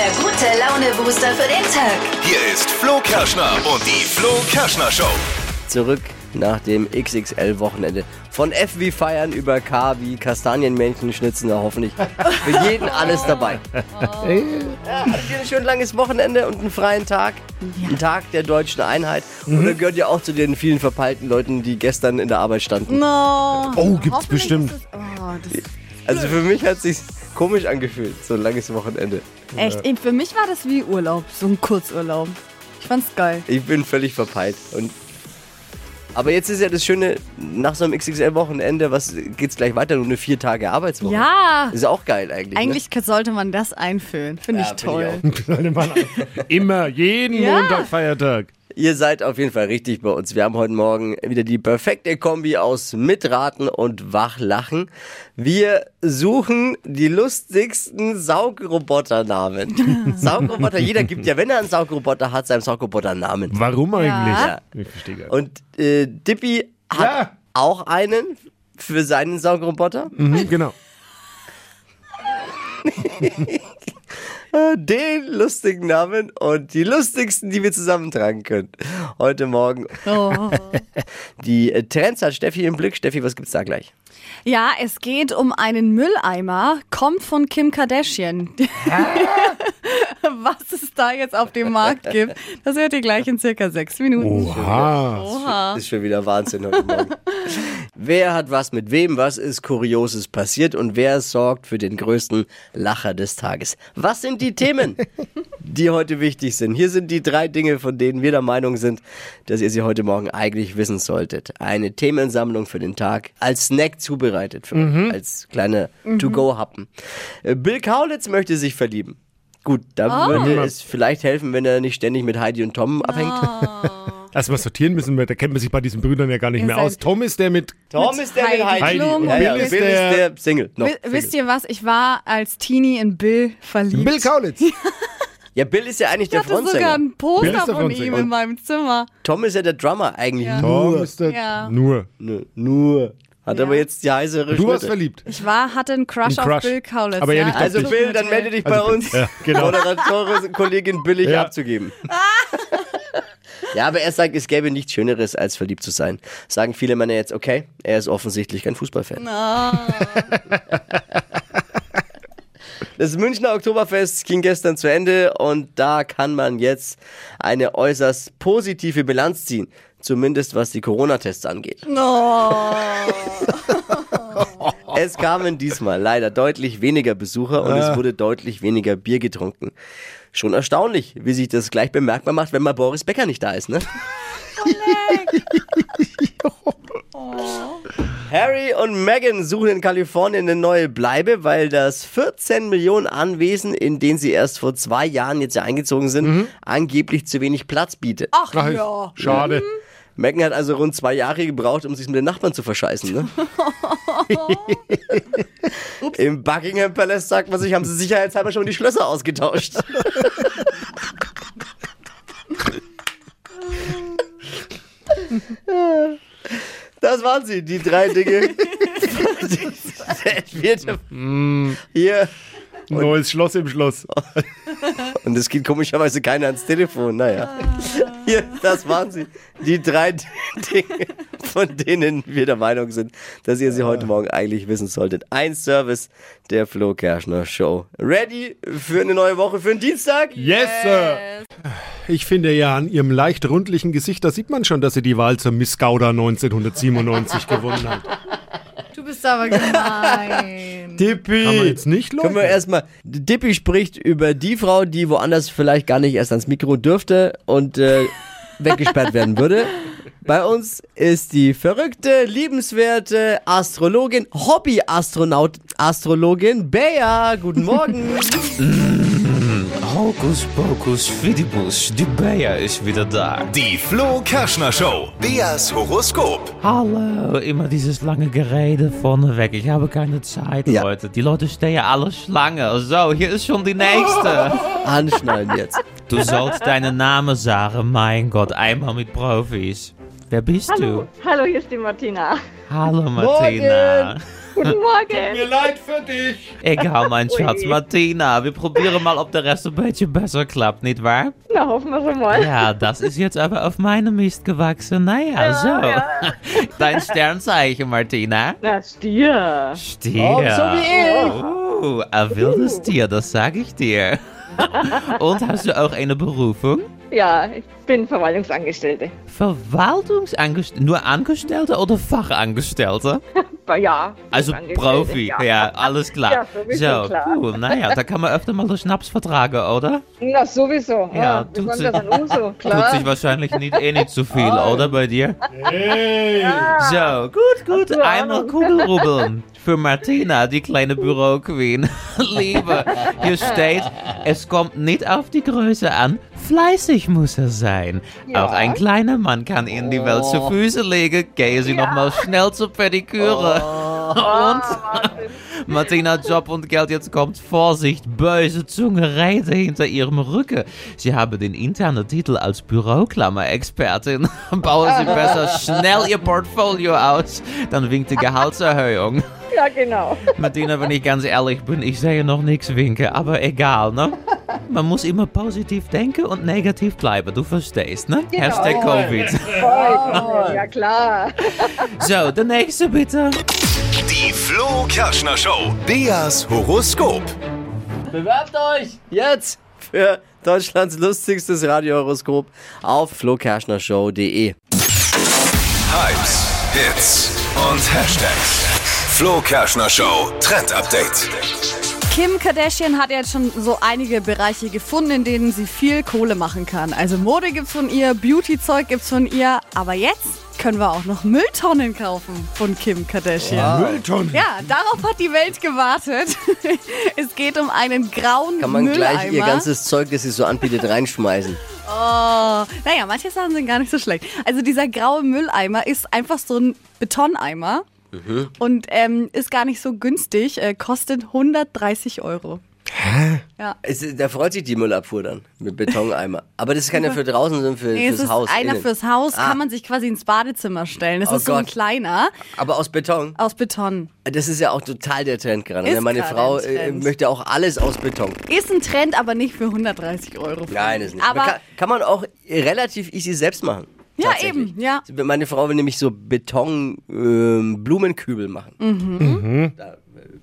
der gute Laune-Booster für den Tag. Hier ist Flo Kerschner und die Flo Kerschner Show. Zurück nach dem XXL-Wochenende. Von F wie Feiern über K wie Kastanienmännchen schnitzen, da hoffentlich für jeden alles dabei. Ja, hattet ihr ein schön langes Wochenende und einen freien Tag? Ein Tag der deutschen Einheit. Oder gehört ihr auch zu den vielen verpeilten Leuten, die gestern in der Arbeit standen? No. Oh, gibt's bestimmt. ist es- Oh, das Also für mich hat sich komisch angefühlt, so ein langes Wochenende. echt, eben für mich war das wie Urlaub, so ein Kurzurlaub. Ich fand's geil. Ich bin völlig verpeilt. Und aber jetzt ist ja das Schöne, nach so einem XXL-Wochenende, was geht's gleich weiter? Nur eine vier Tage Arbeitswoche. Ja, Ist auch geil eigentlich. ne? eigentlich sollte man das einführen. Finde Ja, ich ich toll. Sollte man Immer, jeden Ja. Montag, Feiertag. Ihr seid auf jeden Fall richtig bei uns. Wir haben heute Morgen wieder die perfekte Kombi aus Mitraten und Wachlachen. Wir suchen die lustigsten Saugroboternamen. Saugroboter, jeder gibt ja, wenn er einen Saugroboter hat, seinem Saugroboter einen Namen. Warum eigentlich? Ja. Ich verstehe gar nicht. Und äh, Dippy hat Ja. auch einen für seinen Saugroboter. Mhm, genau. Den lustigen Namen und die lustigsten, die wir zusammentragen können. Heute Morgen. Oh. Die äh, Trends hat Steffi im Blick. Steffi, was gibt's da gleich? Ja, es geht um einen Mülleimer, kommt von Kim Kardashian. Was es da jetzt auf dem Markt gibt, das hört ihr gleich in circa sechs Minuten. Oha. Oha. Ist schon wieder Wahnsinn heute Morgen. wer hat was mit wem? Was ist Kurioses passiert? Und wer sorgt für den größten Lacher des Tages? Was sind die Themen, die heute wichtig sind? Hier sind die drei Dinge, von denen wir der Meinung sind, dass ihr sie heute Morgen eigentlich wissen solltet. Eine Themensammlung für den Tag, als Snack zubereitet, für euch, als kleine To-Go-Happen. Äh, Bill Kaulitz möchte sich verlieben. Gut, da würde es vielleicht helfen, wenn er nicht ständig mit Heidi und Tom abhängt. Erstmal sortieren müssen wir, da kennt man sich bei diesen Brüdern ja gar nicht mehr aus. Tom ist der mit. Tom ist der mit Heidi. Heidi Klum ja, ja. und Bill, Bill ist, ist der, der- Single. Noch. Wi- Wisst ihr was? Ich war als Teenie in Bill verliebt. Bill Kaulitz. Ja, Bill ist ja eigentlich ich der hatte sogar Frontsänger. ein Bill Poster ist der von Frontsänger. ihm in meinem Zimmer. Tom ist ja der Drummer eigentlich. Tom Nur. ist der. Ja. Nur. Nur. Nur. Hat Ja. aber jetzt die heißere Du warst verliebt. Ich war, hatte einen Crush, Ein auf Crush. Bill Kaulitz. Aber ja ja. nicht auf Also. Bill, dann melde dich bei Also, uns. ja, genau. Moderatorin, Kollegin billig Ja. abzugeben. ja, aber er sagt, es gäbe nichts Schöneres, als verliebt zu sein. Sagen viele Männer jetzt, okay, er ist offensichtlich kein Fußballfan. Das Münchner Oktoberfest ging gestern zu Ende und da kann man jetzt eine äußerst positive Bilanz ziehen. Zumindest was die Corona-Tests angeht. Es kamen diesmal leider deutlich weniger Besucher und es wurde deutlich weniger Bier getrunken. Schon erstaunlich, wie sich das gleich bemerkbar macht, wenn mal Boris Becker nicht da ist, ne? Harry und Meghan suchen in Kalifornien eine neue Bleibe, weil das 14 Millionen Anwesen, in denen sie erst vor zwei Jahren jetzt ja eingezogen sind, angeblich zu wenig Platz bietet. Ach Ach, ja. Schade. Megan hat also rund zwei Jahre gebraucht, um sich mit den Nachbarn zu verscheißen. Ne? Im Buckingham Palace sagt man sich, haben sie sicherheitshalber schon die Schlösser ausgetauscht. Das waren sie, die drei Dinge. Wird hier. Neues Schloss im Schloss. Und es geht komischerweise keiner ans Telefon. Naja. Hier, das waren sie. Die drei Dinge, von denen wir der Meinung sind, dass ihr sie heute Morgen eigentlich wissen solltet. Ein Service der Flo Kerschner Show. Ready für eine neue Woche, für einen Dienstag? Yes, Sir. Ich finde ja an ihrem leicht rundlichen Gesicht, da sieht man schon, dass sie die Wahl zur Miss Gouda 1997 gewonnen hat. Du bist aber gemein. Dippy. Kann man jetzt nicht Können wir erstmal. Dippy spricht über die Frau, die woanders vielleicht gar nicht erst ans Mikro dürfte und äh, weggesperrt werden würde. Bei uns ist die verrückte, liebenswerte Astrologin, Hobby-Astronaut, Astrologin Bea. Guten Morgen. Hokus pokus fidibus, die Bea ist wieder da. Die Flo Kerschner Show. Beas Horoskop. Hallo, immer dieses lange Gerede vorneweg. Ich habe keine Zeit, Ja. Leute. Die Leute stehen alle Schlange. So, hier ist schon die nächste. Anschnallen jetzt. Du sollst deinen Namen sagen, mein Gott, einmal mit Profis. Wer bist Hallo, hallo, hier ist die Martina. du? Hallo, Martina. Guten Morgen. Mir leid für dich. Egal, mein Schatz. Ui. Martina, wir probieren mal, ob der Rest ein bisschen besser klappt, nicht wahr? Na, hoffen wir schon mal. Ja, das ist jetzt aber auf meine Mist gewachsen. Naja, so. ja. Dein Sternzeichen, Martina. Na, Stier. Stier. Oh, so wie ich. Oh, ein wildes Tier, das sag ich dir. Und hast du auch eine Berufung? Ja, ich bin Verwaltungsangestellte. Verwaltungsangestellte? Nur Angestellte oder Fachangestellte? Ja. Also Profi, ja. alles klar. Ja, so, klar. cool, naja, da kann man öfter mal den Schnaps vertragen, oder? Na, sowieso. Ja, Ja, tut sich- Uso, Tut sich wahrscheinlich nicht, eh nicht so viel, oder bei dir? Hey. So, gut, gut, einmal? Kugelrubbeln. Für Martina, die kleine Büroqueen. Liebe, hier steht, es kommt nicht auf die Größe an, fleißig muss er sein. Ja. Auch ein kleiner Mann kann Ihnen die Welt zu Füße legen. Gehe Sie noch mal schnell zur Pediküre. Und Martina, Job und Geld, jetzt kommt Vorsicht, böse Zunge rede hinter ihrem Rücken. Sie haben den internen Titel als Büroklammer-Expertin. Bauen Sie besser schnell Ihr Portfolio aus, dann winkt die Gehaltserhöhung. Ja, genau. Martina, wenn ich ganz ehrlich bin, ich sehe noch nichts winken, aber egal, ne? Man muss immer positiv denken und negativ bleiben, du verstehst, ne? Hashtag Covid. Voll. Ja, klar. So, der nächste bitte. Die Flo Kerschner Show. Beas Horoskop. Bewerbt euch jetzt für Deutschlands lustigstes Radiohoroskop auf flokerschnershow.de. Hypes, Hits und Hashtags. Flo Kerschner Show Trend Update. Kim Kardashian hat jetzt schon so einige Bereiche gefunden, in denen sie viel Kohle machen kann. Also Mode gibt's von ihr, Beauty-Zeug gibt's von ihr, aber jetzt können wir auch noch Mülltonnen kaufen von Kim Kardashian. Mülltonnen. Ja, darauf hat die Welt gewartet. es geht um einen grauen Kann man Mülleimer. gleich ihr ganzes Zeug, das sie so anbietet, reinschmeißen. Oh, naja, manche Sachen sind gar nicht so schlecht. Also dieser graue Mülleimer ist einfach so ein Betoneimer und ähm, ist gar nicht so günstig, äh, kostet 130 Euro. Es, da freut sich die Müllabfuhr dann mit Betoneimer. Aber das ist keiner für draußen, sondern für, Nee, es fürs ist Haus. einer innen. fürs Haus, Ah. kann man sich quasi ins Badezimmer stellen. Das Oh ist so ein Gott. kleiner Aber aus Beton. aus Beton. Das ist ja auch total der Trend gerade. Ist ne? Meine gerade Frau äh, Trend. möchte auch alles aus Beton. Ist ein Trend, aber nicht für 130 Euro. Nein, ist nicht. Aber kann, kann man auch relativ easy selbst machen. Ja, eben, ja. Meine Frau will nämlich so Beton-Blumenkübel machen. Mhm.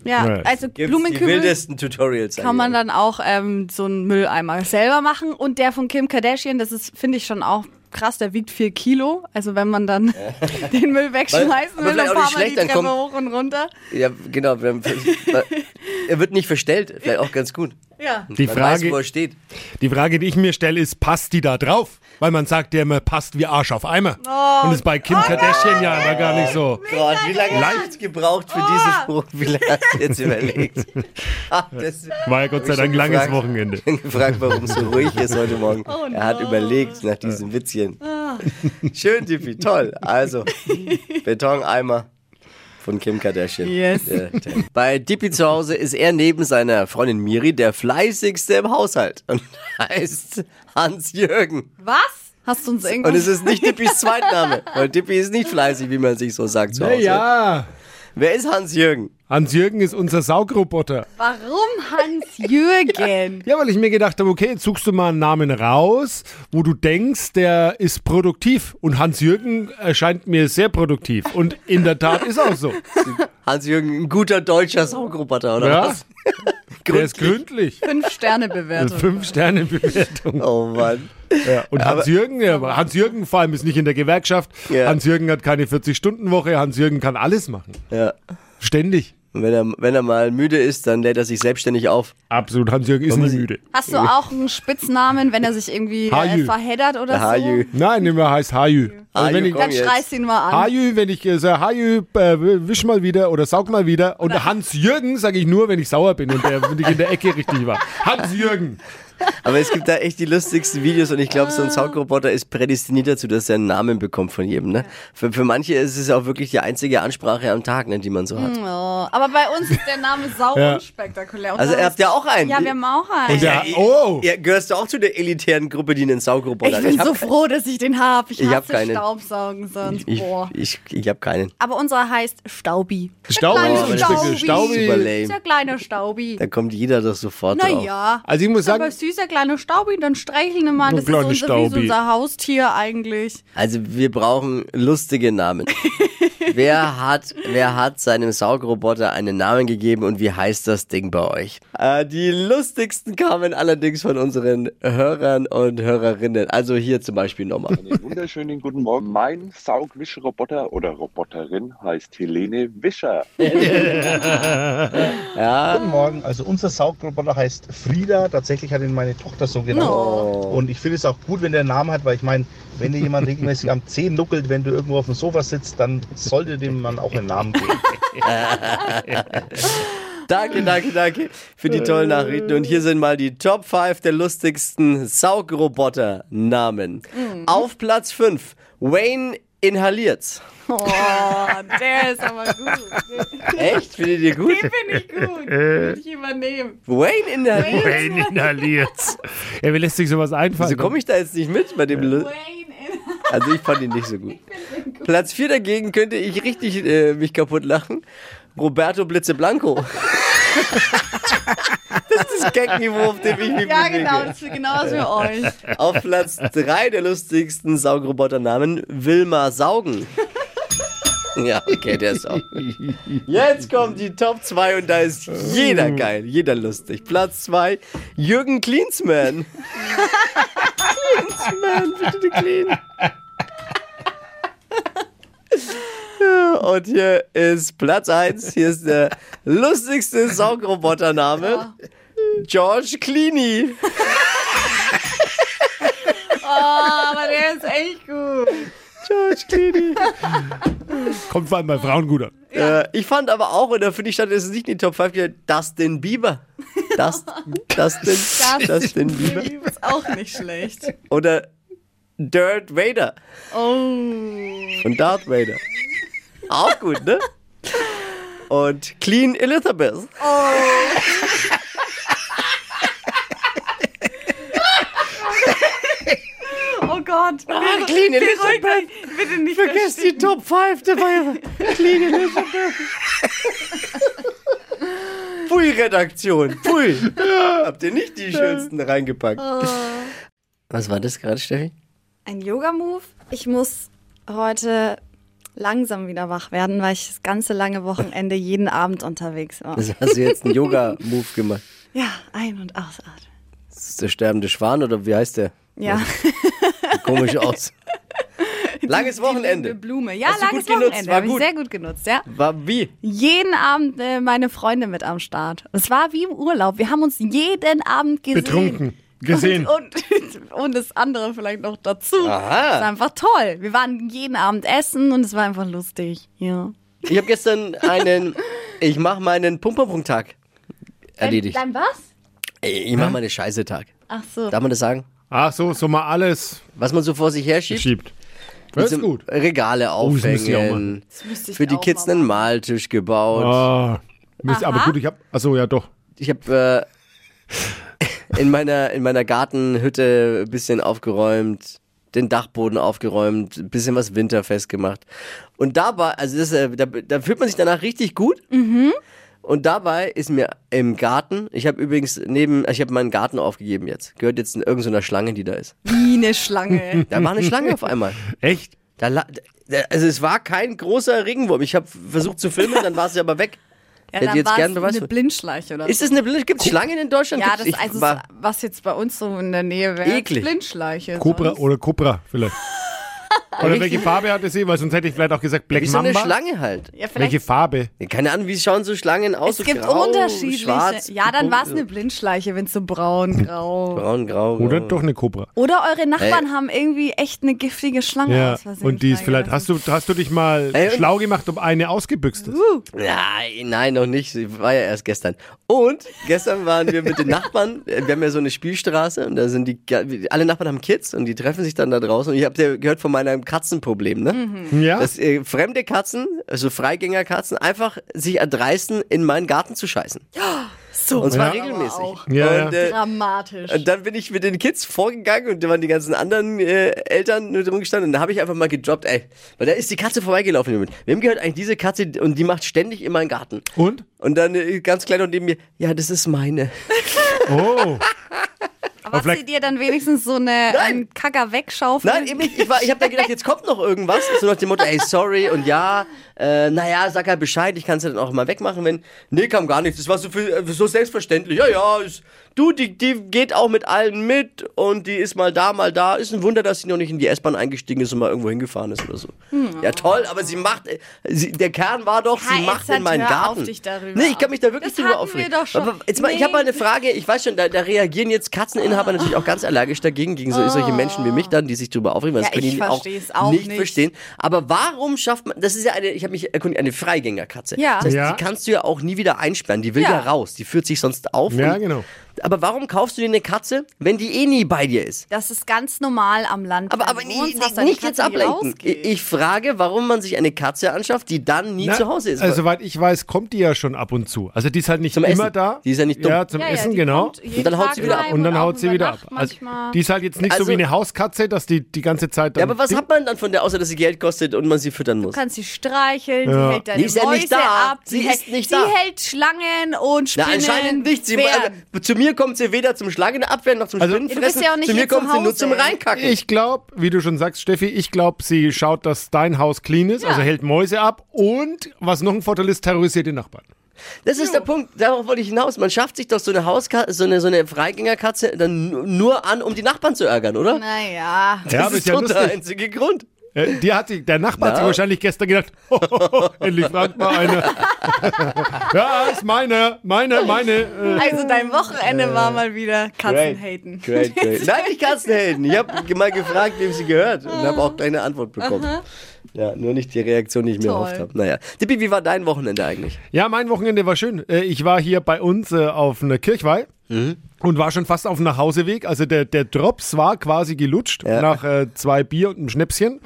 ja, Ja. also Gibt's die Blumenkübel wildesten Tutorials. kann man dann auch ähm, so einen Mülleimer selber machen. Und der von Kim Kardashian, das ist, finde ich schon auch krass, der wiegt 4 Kilo. Also wenn man dann den Müll wegschmeißen will, dann fahren nicht wir die Treppe kommt- hoch und runter. Ja, genau. er wird nicht verstellt. Vielleicht auch ganz gut. Ja. Die weiß, Frage, er steht. die Frage, die ich mir stelle, ist, passt die da drauf? Weil man sagt ja immer, passt wie Arsch auf Eimer. Oh. Und das ist bei Kim Kardashian ja immer gar nicht so. Gott, wie lange hast du gebraucht für diesen Spruch? Wie lange hast du jetzt überlegt? Ah, das War ja Gott sei ich Dank schon langes gefragt. Wochenende. gefragt, warum es so ruhig ist heute Morgen. er hat überlegt nach diesem Witzchen. Schön, Tippi, toll. Also, Betoneimer von Kim Kardashian. Yes. Trend. Bei Dippy zu Hause ist er neben seiner Freundin Miri der fleißigste im Haushalt und heißt Hans-Jürgen. Was? Hast du uns irgendwas? Und es ist nicht Dippys Zweitname, weil Dippy ist nicht fleißig, wie man sich so sagt zu Hause. Naja, Wer ist Hans-Jürgen? Hans-Jürgen ist unser Saugroboter. Warum Hans-Jürgen? Ja, weil ich mir gedacht habe, okay, jetzt suchst du mal einen Namen raus, wo du denkst, der ist produktiv. Und Hans-Jürgen erscheint mir sehr produktiv. Und in der Tat ist auch so. Hans-Jürgen, ein guter deutscher Saugroboter, oder Ja, was? der ist gründlich. Fünf Sterne Bewertung. Fünf-Sterne-Bewertung. Oh Mann. Ja. Und Hans-Jürgen, ja, Hans-Jürgen vor allem ist nicht in der Gewerkschaft. Ja. Hans-Jürgen hat keine 40-Stunden-Woche. Hans-Jürgen kann alles machen. Ja. Ständig. Und wenn er, wenn er mal müde ist, dann lädt er sich selbstständig auf. Absolut. Hans-Jürgen ist nie müde. Hast du auch einen Spitznamen, wenn er sich irgendwie äh, Hajü. verheddert oder Der so? Hajü. Nein, er heißt Hajü. Also wenn Hajü, ich, komm Dann schreist ihn mal an. Hajü, wenn ich äh, sage, Hajü, äh, wisch mal wieder oder saug mal wieder. Und Hans-Jürgen sage ich nur, wenn ich sauer bin und der, wenn ich in der Ecke richtig war. Hans-Jürgen. Aber es gibt da echt die lustigsten Videos und ich glaube, so ein Saugroboter ist prädestiniert dazu, dass er einen Namen bekommt von jedem. Ne? Für, für manche ist es auch wirklich die einzige Ansprache am Tag, ne, die man so hat. Oh, aber bei uns ist der Name sau Ja. unspektakulär. Und Also ihr habt ja auch einen. Ja, wir haben auch einen. Und der, oh, Ja, gehörst du auch zu der elitären Gruppe, die einen Saugroboter ich bin hat? so froh, dass ich den habe. Ich, Ich hab hasse keinen. Staubsaugen sonst. Ich, Boah. ich, ich habe keinen. Aber unser heißt Staubi. Staubi, Der kleine Oh, Staubi. Staubi. Super lame. Der kleine Staubi. Da kommt jeder doch sofort drauf. Naja. Also ich muss Aber sagen, süßer kleiner Staubi, dann streicheln wir mal. Das ist unser, wie unser Haustier eigentlich. Also wir brauchen lustige Namen. wer, hat, wer hat seinem Saugroboter einen Namen gegeben und wie heißt das Ding bei euch? Äh, die lustigsten kamen allerdings von unseren Hörern und Hörerinnen. Also hier zum Beispiel nochmal. Einen wunderschönen guten Morgen. Mein Saugwischroboter oder Roboterin heißt Helene Wischer. Ja, Guten Morgen. Also unser Saugroboter heißt Frieda. Tatsächlich hat ihn meine Tochter so genannt. Und ich finde es auch gut, wenn der einen Namen hat, weil ich meine, wenn dir jemand regelmäßig am Zeh nuckelt, wenn du irgendwo auf dem Sofa sitzt, dann sollte dem Mann auch einen Namen geben. danke, danke, danke für die tollen Nachrichten. Und hier sind mal die Top 5 der lustigsten Saugroboter-Namen. Auf Platz 5, Wayne inhaliert's. Oh, der ist aber gut. Echt? Findet ihr gut? Den finde ich gut. Würde ich übernehmen. Wayne inhaliert. Wayne inhaliert's. Ja, wie lässt sich sowas einfallen? Wieso komme ich da jetzt nicht mit bei dem Wayne Also ich fand ihn nicht so gut. Platz 4 dagegen könnte ich richtig äh, mich kaputt lachen. Roberto Blitzeblanco. das ist das Gagniveau, auf dem ich mich Ja, bewege. genau, das ist genauso für euch. Auf Platz 3 der lustigsten Saugroboternamen Wilma Saugen. Ja, okay, der ist auch. Jetzt kommt die Top 2 und da ist jeder geil, jeder lustig. Platz 2, Jürgen Klinsmann. Klinsmann, bitte clean. Ja, Und hier ist Platz 1. Hier ist der lustigste Saugrobotername. George Clooney. Oh, aber der ist echt gut. George Clooney. Kommt vor allem bei Frauen gut an. Äh, ich fand aber auch, und da finde ich, stand es nicht in die Top 5, hier, Dustin Bieber. Das, Dustin, Dustin Bieber. Ist auch nicht schlecht. Oder Dirt Vader Oh. von Darth Vader. Auch gut, ne? Und Clean Elizabeth. Oh Gott. Ah, Clean Beruhigt Elizabeth. euch. Bitte nicht Vergesst die verstehen. Top 5 dabei. Clean Elizabeth. Pfui, Redaktion. Pfui. Habt ihr nicht die schönsten reingepackt? Was war das gerade, Steffi? Ein Yoga-Move. Ich muss heute langsam wieder wach werden, weil ich das ganze lange Wochenende jeden Abend unterwegs war. Das hast du jetzt einen Yoga-Move gemacht. Ja, ein- und ausatmen. Das ist der sterbende Schwan oder wie heißt der? Ja. Komisch aus. Langes Die Wochenende. Blume. Ja, Hast langes Wochenende. war Habe ich gut. sehr gut genutzt, ja. War wie? Jeden Abend äh, meine Freunde mit am Start. Es war wie im Urlaub. Wir haben uns jeden Abend gesehen. Betrunken. Gesehen. Und, und, und das andere vielleicht noch dazu. Aha. Es war einfach toll. Wir waren jeden Abend essen und es war einfach lustig. Ja. Ich habe gestern einen, ich mache meinen Pumperpunkt-Tag erledigt. Dein was? Ich mache meinen Scheiße-Tag. Ach so. Darf man das sagen? Ach so, so mal alles Was man so vor sich herschiebt? schiebt. Das ist gut. Regale auch aufhängen. Ich Für die Kids einen. Maltisch gebaut. Ah, Mist, aber gut, ich hab. Achso, ja doch. Ich habe äh, in meiner in meiner Gartenhütte ein bisschen aufgeräumt, den Dachboden aufgeräumt, ein bisschen was winterfest gemacht. Und dabei, also das, äh, da, da fühlt man sich danach richtig gut. Und dabei ist mir im Garten, ich habe übrigens neben, ich habe meinen Garten aufgegeben jetzt. Gehört jetzt in irgendeiner Schlange, die da ist. Wie eine Schlange. Da war eine Schlange auf einmal. Echt? Da, la- da, also es war kein großer Regenwurm. Ich habe versucht zu filmen, dann war sie aber weg. Ja, Hätte dann jetzt war gern Beweis eine für- Blindschleiche oder Ist es eine Blinde? Gibt es Schlangen in Deutschland? Ja, Gibt's- das ich also war, was jetzt bei uns so in der Nähe wäre. Eklig. Blindschleiche. Cobra sonst- oder Cobra vielleicht. Oder welche Farbe hatte sie? Weil sonst hätte ich vielleicht auch gesagt Black Wie so eine Mamba. Schlange halt. Ja, vielleicht welche Farbe? Keine Ahnung, wie schauen so Schlangen aus? es so gibt grau, unterschiedliche. Schwarz, ja, dann war es eine Blindschleiche, wenn es so braun, grau. Braun, grau. Oder grau. doch eine Kobra. Oder eure Nachbarn haben irgendwie echt eine giftige Schlange Ja, aus Versehen und die ist vielleicht, hast du, hast du dich mal Ey, und- schlau gemacht, ob eine ausgebüxt ist? Nein, nein, noch nicht. Sie war ja erst gestern. Und gestern waren wir mit den Nachbarn. äh, Wir haben ja so eine Spielstraße und da sind die, alle Nachbarn haben Kids und die treffen sich dann da draußen. Und ich habe ja gehört von meinem Katzenproblem, ne? Mhm. Ja? Dass äh, fremde Katzen, also Freigängerkatzen, einfach sich erdreisten, in meinen Garten zu scheißen. so Und zwar aber regelmäßig. Ja, und, ja. äh, Dramatisch. und dann bin ich mit den Kids vorgegangen und da waren die ganzen anderen äh, Eltern nur drum gestanden und da habe ich einfach mal gedroppt, ey, weil da ist die Katze vorbeigelaufen. Wem gehört eigentlich diese Katze und die macht ständig in meinen Garten. Und? Und dann äh, ganz klein und neben mir, ja, das ist meine. Oh. aber hast vielleicht- du dir dann wenigstens so eine einen Kacker wegschaufeln? Nein, eben nicht. Ich, war- ich habe da gedacht, jetzt kommt noch irgendwas. So nach dem Motto, ey, sorry und ja, äh, naja, sag halt Bescheid, ich kann es ja dann auch mal wegmachen, wenn. Nee, kam gar nichts. Das war so, viel, äh, so selbstverständlich. Ja, ja, ist, du, die, die geht auch mit allen mit und die ist mal da, mal da. Ist ein Wunder, dass sie noch nicht in die S-Bahn eingestiegen ist und mal irgendwo hingefahren ist oder so. Ja, toll, aber sie macht. Sie, der Kern war doch, sie macht in meinen Garten. auf dich darüber nee, ich kann mich da wirklich Das drüber hatten aufregen. wir doch schon. Aber jetzt mal, ich Nee. habe mal eine Frage. Ich weiß schon, da, da reagieren jetzt Katzeninhaber natürlich auch ganz allergisch dagegen, gegen so, solche Menschen wie mich dann, die sich drüber aufregen, weil Ja, das können ich die auch, auch nicht, nicht. verstehen. Aber warum schafft man, das ist ja eine, ich habe mich erkundigt, eine Freigängerkatze. Ja. Das heißt, Ja. die kannst du ja auch nie wieder einsperren. Die will ja, Ja. raus. Die führt sich sonst auf. Ja, genau. Aber warum kaufst du dir eine Katze, wenn die eh nie bei dir ist? Das ist ganz normal am Land. Aber, Wenn aber wohnst, hast nicht, jetzt Katze, die ablenken. Ich, ich frage, warum man sich eine Katze anschafft, die dann nie Na, zu Hause ist. Also, soweit ich weiß, kommt die ja schon ab und zu. Also, die ist halt nicht Zum immer Essen. da. Die ist ja nicht dumm. Ja, zum Ja, ja, Essen, genau. Und dann haut sie wieder ab. Und dann haut sie wieder ab. Also, die ist halt jetzt nicht so Also- wie eine Hauskatze, dass die die ganze Zeit dann. ja, aber was hat man dann von der, außer dass sie Geld kostet und man sie füttern muss? Du kannst sie streicheln, Ja. die hält deine Die ist ja Mäuse nicht da. ab. Sie die ist hält, nicht sie da. hält Schlangen und Na, Spinnen. anscheinend nicht. Sie, äh, zu mir kommt sie weder zum Schlangenabwehren noch zum Also- Spinnenfressen. Ja, du bist ja auch nicht zu mir hier zu kommt sie nur zum Reinkacken. Ich glaube, wie du schon sagst, Steffi, ich glaube, sie schaut, dass dein Haus clean ist, Ja. also hält Mäuse ab und, was noch ein Vorteil ist, terrorisiert die Nachbarn. Das ist der Punkt, darauf wollte ich hinaus. Man schafft sich doch so eine Hauskatze, so eine, so eine Freigängerkatze dann nu- nur an, um die Nachbarn zu ärgern, oder? Naja. Das Ja, ist ist ja doch der einzige Grund. Äh, die hat sich, der Nachbar hat sich wahrscheinlich gestern gedacht, endlich fragt mal einer. ja, ist meine, meine, meine. Äh, Also dein Wochenende war mal wieder Katzenhaten. Great, great. Nein, nicht Katzenhelden. Ich habe mal gefragt, wem sie gehört und habe auch keine Antwort bekommen. Ja, nur nicht die Reaktion, die ich mir Toll. erhofft habe. Naja. Dippi, wie war dein Wochenende eigentlich? ja, mein Wochenende war schön. Äh, ich war hier bei uns äh, auf einer Kirchweih. Und war schon fast auf dem Nachhauseweg. Also der, der Drops war quasi gelutscht Ja. nach äh, zwei Bier und einem Schnäpschen.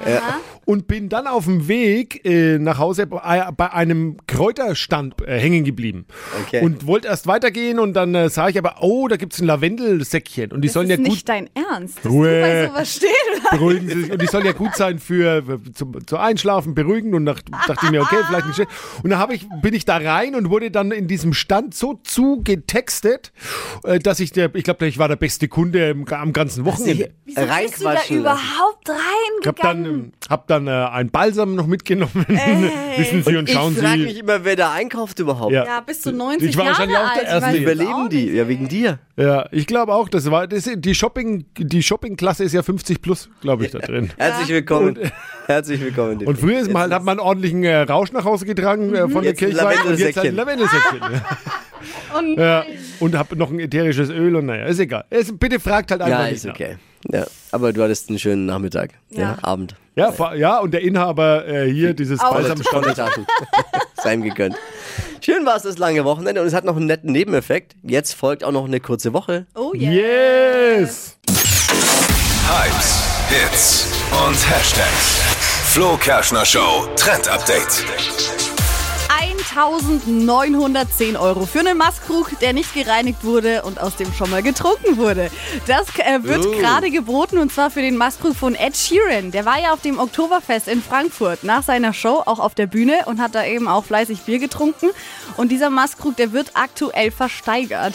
Und bin dann auf dem Weg äh, nach Hause bei, bei einem Kräuterstand äh, hängen geblieben. Okay. Und wollte erst weitergehen und dann äh, sah ich aber, oh, da gibt es ein Lavendelsäckchen. Und die Das sollen ist ja gut nicht dein Ernst, dass Ruhe. du bei sowas stehen beruhigen Sie sich. Und die soll ja gut sein für, für zum, zum Einschlafen, beruhigen. Und nach, dachte ich mir, okay, vielleicht nicht schlecht. Und dann ich, bin ich da rein und wurde dann in diesem Stand so zugetextet, äh, dass ich der, ich glaube, ich war der beste Kunde im, am ganzen Wochenende. Wieso bist du da überhaupt Ich hab dann, reingegangen? ähm, hab dann äh, ein Balsam noch mitgenommen. Wissen Sie und Ich schauen frage Sie. mich immer, wer da einkauft überhaupt. Ja. ja, bist du 90 Ich war Jahre wahrscheinlich auch der alt? Erste. Ich Überleben die? nicht, Ja, ey. wegen dir. Ja, ich glaube auch, das war das, die Shopping, die Shoppingklasse ist ja 50 plus, glaube ich, da drin. Herzlich willkommen. Herzlich willkommen. Und früher ist man, halt, hat man einen ordentlichen äh, Rausch nach Hause getragen äh, von Jetzt der Kirche und jetzt halt ein Lavendelsäckchen. Und ja. Und hab noch ein ätherisches Öl und naja, ist egal. Es, bitte fragt halt einfach Ja, nicht ist nach. okay. Ja, aber du hattest einen schönen Nachmittag. Ja, Ja. Abend. Ja, ja, und der Inhaber äh, hier, dieses Auch. Balsamstand. Volle Taschen. Sei ihm gegönnt. Schön war es das lange Wochenende und es hat noch einen netten Nebeneffekt. Jetzt folgt auch noch eine kurze Woche. oh yeah. Yes! Hypes, Hits und Hashtags. Flo Kerschner Show Trend Update. 1910 Euro für einen Maßkrug, der nicht gereinigt wurde und aus dem schon mal getrunken wurde. Das äh, wird Oh. gerade geboten und zwar für den Maßkrug von Ed Sheeran. Der war ja auf dem Oktoberfest in Frankfurt nach seiner Show auch auf der Bühne und hat da eben auch fleißig Bier getrunken. Und dieser Maßkrug, der wird aktuell versteigert.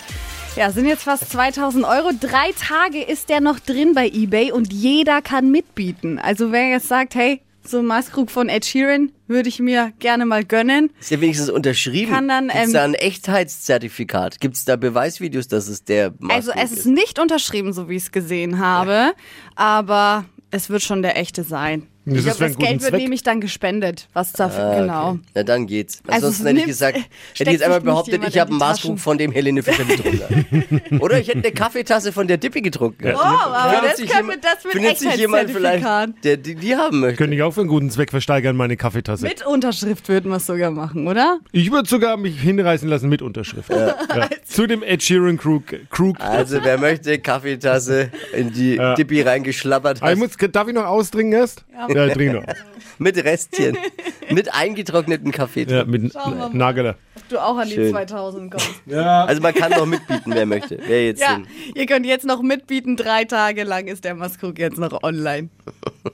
Ja, sind jetzt fast 2000 Euro. Drei Tage ist der noch drin bei eBay und jeder kann mitbieten. Also wer jetzt sagt, hey, so ein Maßkrug von Ed Sheeran würde ich mir gerne mal gönnen. Ist ja wenigstens unterschrieben. Kann dann, Gibt's ähm, da ein Echtheitszertifikat? Gibt es da Beweisvideos, dass es der Also Maßkrug es ist nicht unterschrieben, so wie ich es gesehen habe, aber es wird schon der echte sein. Das Ich ist hab für einen Das Geld wird Zweck. nämlich dann gespendet. Was dafür, Ah, genau. Okay. Na dann geht's. Also Ansonsten es hätte ich gesagt, hätte jetzt einmal behauptet, ich habe in einen Maßkrug Taschen. von dem Helene Fischer getrunken. Oder ich hätte eine Kaffeetasse von der Dippi getrunken. Oh, aber das wir, jemand- das mit findet sich jemand vielleicht, der die, die haben möchte. Könnte ich auch für einen guten Zweck versteigern, meine Kaffeetasse. Mit Unterschrift würden wir es sogar machen, oder? Ich würde sogar mich hinreißen lassen mit Unterschrift. Ja. Zu dem Ed Sheeran Krug. Krug. Also wer möchte Kaffeetasse in die Ja. Dippi reingeschlappert ich hat, muss, darf ich noch ausdringen erst? Ja, ja trink noch. mit Restchen, mit eingetrockneten Kaffee. Ja, mit. Nageler. Ob du auch an die Schön. 2000 kommst. Also man kann noch mitbieten, wer möchte. Wer jetzt Ja, ihr könnt jetzt noch mitbieten. Drei Tage lang ist der Maskrug jetzt noch online.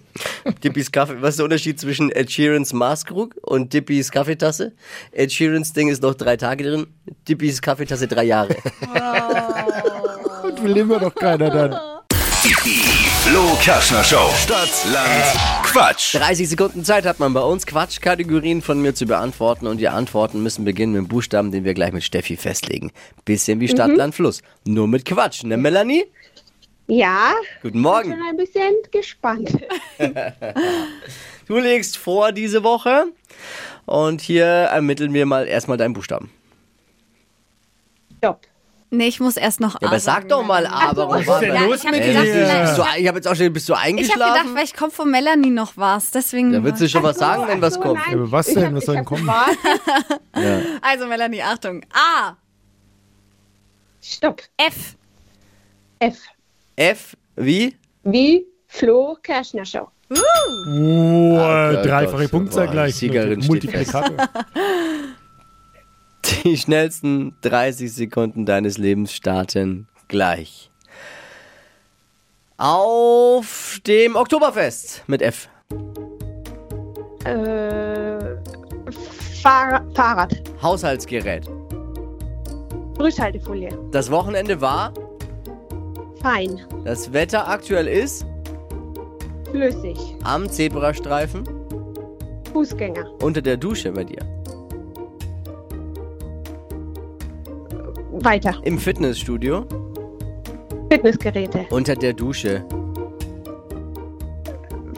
Dippis Kaffee. Was ist der Unterschied zwischen Ed Sheerans Maßkrug und Dippis Kaffeetasse? Ed Sheerans Ding ist noch drei Tage drin, Dippis Kaffeetasse drei Jahre. Und will immer doch keiner dann. Flo Kerschner Show. Stadt, Land, Quatsch. 30 Sekunden Zeit hat man bei uns, Quatschkategorien von mir zu beantworten und die Antworten müssen beginnen mit dem Buchstaben, den wir gleich mit Steffi festlegen. Bisschen wie Stadt, Land, Fluss. Nur mit Quatsch, ne Melanie? Ja, Guten Morgen. bin ein bisschen gespannt. Du legst vor diese Woche und hier ermitteln wir mal erstmal deinen Buchstaben. Stopp. Nee, ich muss erst noch Ja, aber sag doch mal aber. Was ist denn los mit dir? du, ich habe jetzt auch schon, bist du Ich habe gedacht, eingeschlafen? vielleicht kommt von Melanie noch was. Deswegen. Da wird sie schon was sagen, wenn was kommt. Ja, aber was denn? hab- Was soll denn kommen? Also, Melanie, Achtung. A. Stopp. F. F. F wie? Wie Flo Kerschner Show. Oh, Gott, dreifache Punktzahl gleich. die Siegerin steht Multiplikator. Die schnellsten 30 Sekunden deines Lebens starten gleich. Auf dem Oktoberfest mit F. Äh, Fahr Fahrrad. Haushaltsgerät. Rückhaltefolie. Das Wochenende war. Fein. Das Wetter aktuell ist. Flüssig. Am Zebrastreifen. Fußgänger. Unter der Dusche bei dir. Weiter. Im Fitnessstudio. Fitnessgeräte. Unter der Dusche.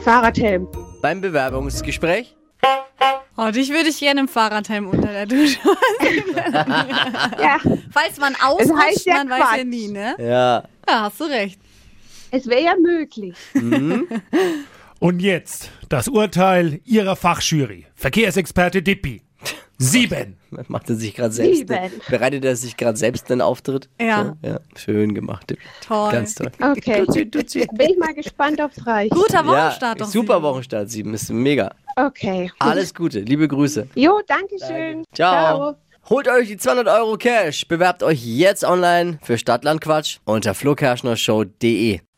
Fahrradhelm. Beim Bewerbungsgespräch. Oh, dich würde ich gerne im Fahrradhelm unter der Dusche. Ja, Falls man ausrutscht, heißt ja man weiß ja Quatsch. nie, ne? Ja. Ja, hast du recht. es wäre ja möglich. Und jetzt das Urteil Ihrer Fachjury. Verkehrsexperte Dippi. Sieben. Macht er sich gerade selbst. Sieben. Bereitet er sich gerade selbst einen Auftritt? Ja. So, ja. Schön gemacht. Toll. Ganz toll. Okay. Bin ich mal gespannt, ob's reicht. Guter Ja, Wochenstart doch. super Sieben. Wochenstart, sieben. Ist mega. Okay. Alles Gute. Liebe Grüße. Jo, danke schön. Ciao. Holt euch die 200 Euro Cash. Bewerbt euch jetzt online für Stadtlandquatsch unter flokerschnershow.de.